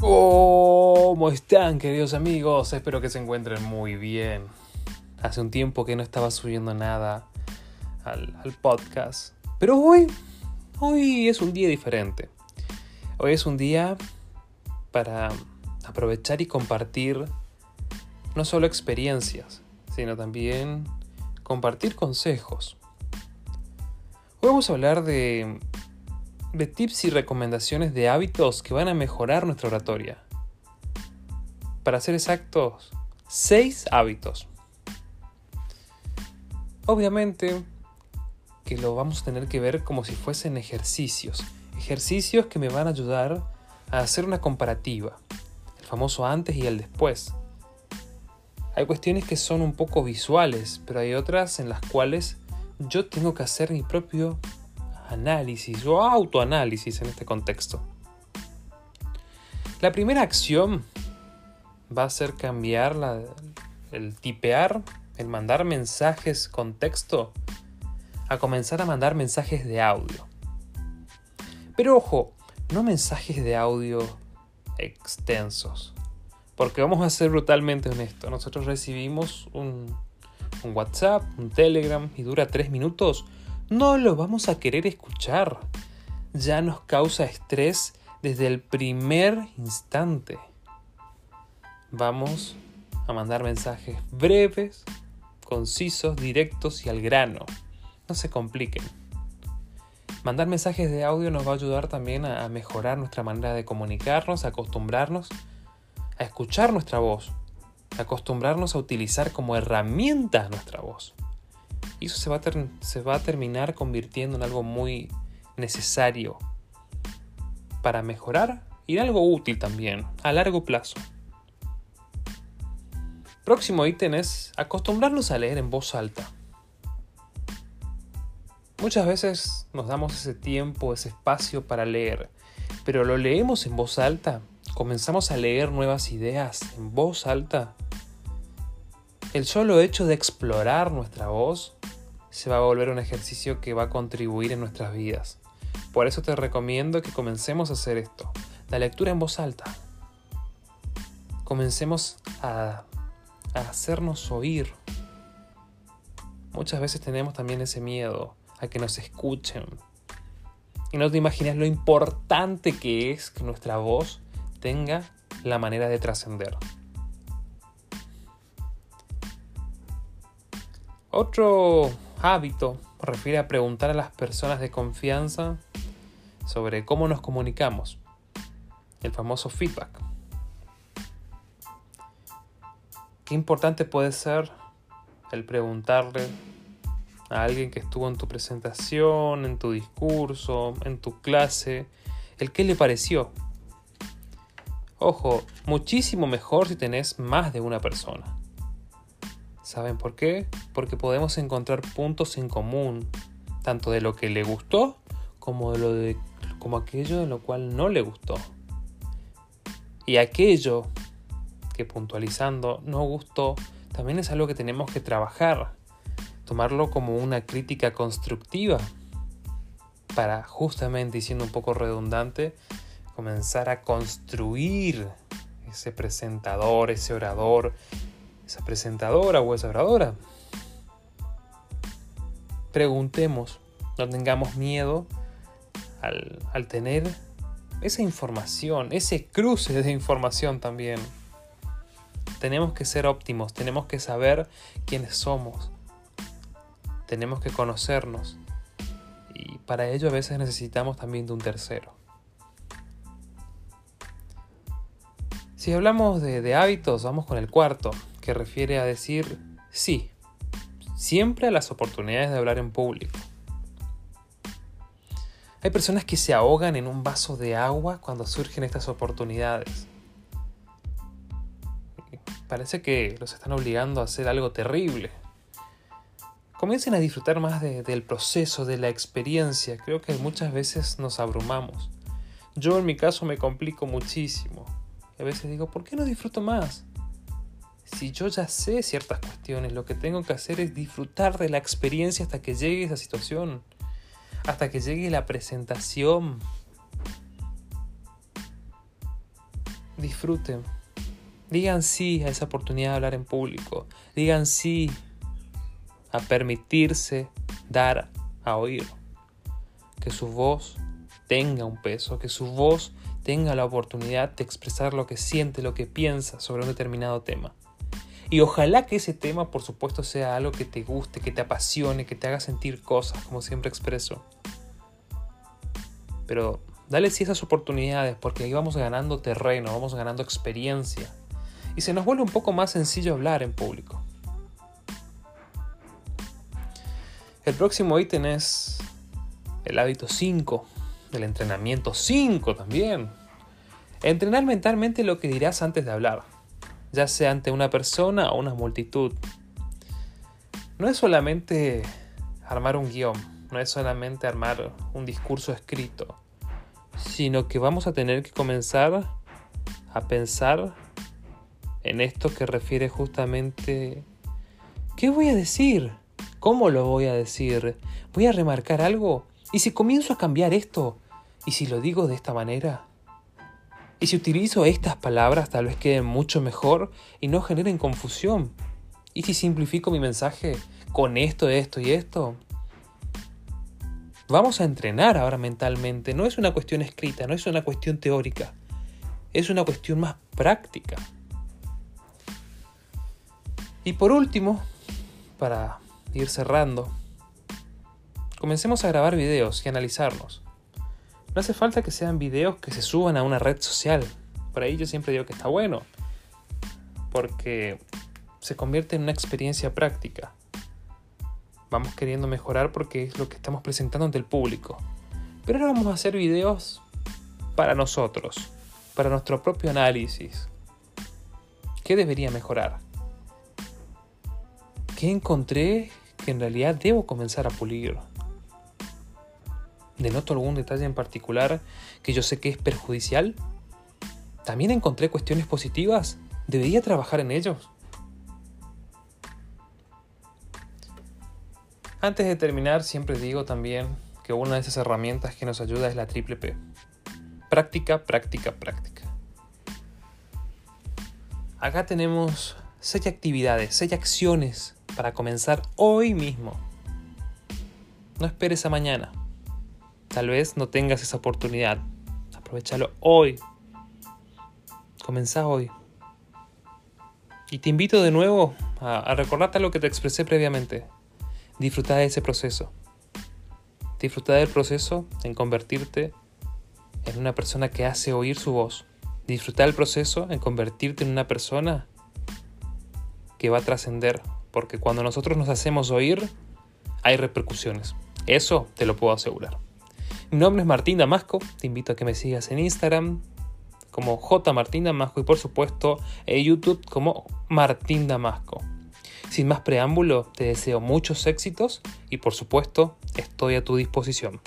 ¿Cómo están, queridos amigos? Espero que se encuentren muy bien. Hace un tiempo que no estaba subiendo nada al, al, podcast. Pero hoy, hoy es un día diferente. Hoy es un día para aprovechar y compartir no solo experiencias, sino también compartir consejos. Hoy vamos a hablar de de tips y recomendaciones de hábitos que van a mejorar nuestra oratoria. Para ser exactos, 6 hábitos. Obviamente que lo vamos a tener que ver como si fuesen ejercicios. Ejercicios que me van a ayudar a hacer una comparativa. El famoso antes y el después. Hay cuestiones que son un poco visuales, pero hay otras en las cuales yo tengo que hacer mi propio análisis o autoanálisis en este contexto. La primera acción va a ser cambiar el tipear, el mandar mensajes con texto, a comenzar a mandar mensajes de audio. Pero ojo, no mensajes de audio extensos. Porque vamos a ser brutalmente honestos. Nosotros recibimos un, un WhatsApp, un Telegram y dura tres minutos no lo vamos a querer escuchar. Ya nos causa estrés desde el primer instante. Vamos a mandar mensajes breves, concisos, directos y al grano. No se compliquen. Mandar mensajes de audio nos va a ayudar también a mejorar nuestra manera de comunicarnos, a acostumbrarnos a escuchar nuestra voz, a acostumbrarnos a utilizar como herramienta nuestra voz. Y eso se va, a terminar convirtiendo en algo muy necesario para mejorar y en algo útil también, a largo plazo. Próximo ítem es acostumbrarnos a leer en voz alta. Muchas veces nos damos ese tiempo, ese espacio para leer, pero lo leemos en voz alta, comenzamos a leer nuevas ideas en voz alta. El solo hecho de explorar nuestra voz se va a volver un ejercicio que va a contribuir en nuestras vidas. Por eso te recomiendo que comencemos a hacer esto, la lectura en voz alta. Comencemos a, hacernos oír. Muchas veces tenemos también ese miedo a que nos escuchen. Y no te imaginas lo importante que es que nuestra voz tenga la manera de trascender. Otro hábito refiere a preguntar a las personas de confianza sobre cómo nos comunicamos. El famoso feedback. Qué importante puede ser el preguntarle a alguien que estuvo en tu presentación, en tu discurso, en tu clase, el qué le pareció. Ojo, muchísimo mejor si tenés más de una persona. ¿Saben por qué? Porque podemos encontrar puntos en común, tanto de lo que le gustó como de lo de como aquello de lo cual no le gustó. Y aquello que puntualizando no gustó, también es algo que tenemos que trabajar, tomarlo como una crítica constructiva para justamente, y siendo un poco redundante, comenzar a construir ese presentador, ese orador, esa presentadora o esa oradora. Preguntemos, no tengamos miedo al, al tener esa información, ese cruce de información también. Tenemos que ser óptimos, tenemos que saber quiénes somos, tenemos que conocernos y para ello a veces necesitamos también de un tercero. Si hablamos de, de hábitos, vamos con el cuarto, que refiere a decir sí, siempre a las oportunidades de hablar en público. Hay personas que se ahogan en un vaso de agua cuando surgen estas oportunidades. Parece que los están obligando a hacer algo terrible. Comiencen a disfrutar más del proceso, de la experiencia. Creo que muchas veces nos abrumamos. Yo en mi caso me complico muchísimo. A veces digo, ¿por qué no disfruto más? Si yo ya sé ciertas cuestiones, lo que tengo que hacer es disfrutar de la experiencia hasta que llegue esa situación, hasta que llegue la presentación. disfruten. Digan sí a esa oportunidad de hablar en público. Digan sí a permitirse dar a oír. Que su voz tenga un peso, que su voz tenga la oportunidad de expresar lo que siente, lo que piensa sobre un determinado tema. Y ojalá que ese tema, por supuesto, sea algo que te guste, que te apasione, que te haga sentir cosas, como siempre expreso. Pero dale sí esas oportunidades, porque ahí vamos ganando terreno, vamos ganando experiencia. Y se nos vuelve un poco más sencillo hablar en público. El próximo ítem es el hábito 5, el entrenamiento 5 también. Entrenar mentalmente lo que dirás antes de hablar ya sea ante una persona o una multitud. No es solamente armar un guion, no es solamente armar un discurso escrito, sino que vamos a tener que comenzar a pensar en esto que refiere justamente ¿qué voy a decir? ¿Cómo lo voy a decir? ¿Voy a remarcar algo? ¿Y si comienzo a cambiar esto? ¿Y si lo digo de esta manera? Y si utilizo estas palabras tal vez queden mucho mejor y no generen confusión. Y si simplifico mi mensaje con esto, esto y esto. Vamos a entrenar ahora mentalmente. No es una cuestión escrita, no es una cuestión teórica. Es una cuestión más práctica. Y por último, para ir cerrando, comencemos a grabar videos y analizarnos. No hace falta que sean videos que se suban a una red social. Por ahí yo siempre digo que está bueno. Porque se convierte en una experiencia práctica. Vamos queriendo mejorar porque es lo que estamos presentando ante el público. Pero ahora vamos a hacer videos para nosotros, para nuestro propio análisis. ¿Qué debería mejorar? ¿Qué encontré que en realidad debo comenzar a pulir? Denoto algún detalle en particular que yo sé que es perjudicial? ¿También encontré cuestiones positivas? ¿Debería trabajar en ellos? Antes de terminar, siempre digo también que una de esas herramientas que nos ayuda es la triple P. Práctica, práctica, práctica. Acá tenemos seis actividades, seis acciones para comenzar hoy mismo. No esperes a mañana. Tal vez no tengas esa oportunidad. Aprovechalo hoy. Comenzá hoy. Y te invito de nuevo a, recordarte lo que te expresé previamente. Disfruta de ese proceso. Disfruta del proceso en convertirte en una persona que hace oír su voz. Disfruta del proceso en convertirte en una persona que va a trascender. Porque cuando nosotros nos hacemos oír, hay repercusiones. Eso te lo puedo asegurar. Mi nombre es Martín Damasco, te invito a que me sigas en Instagram como J Martín Damasco y por supuesto en YouTube como Martín Damasco. Sin más preámbulo, te deseo muchos éxitos y por supuesto estoy a tu disposición.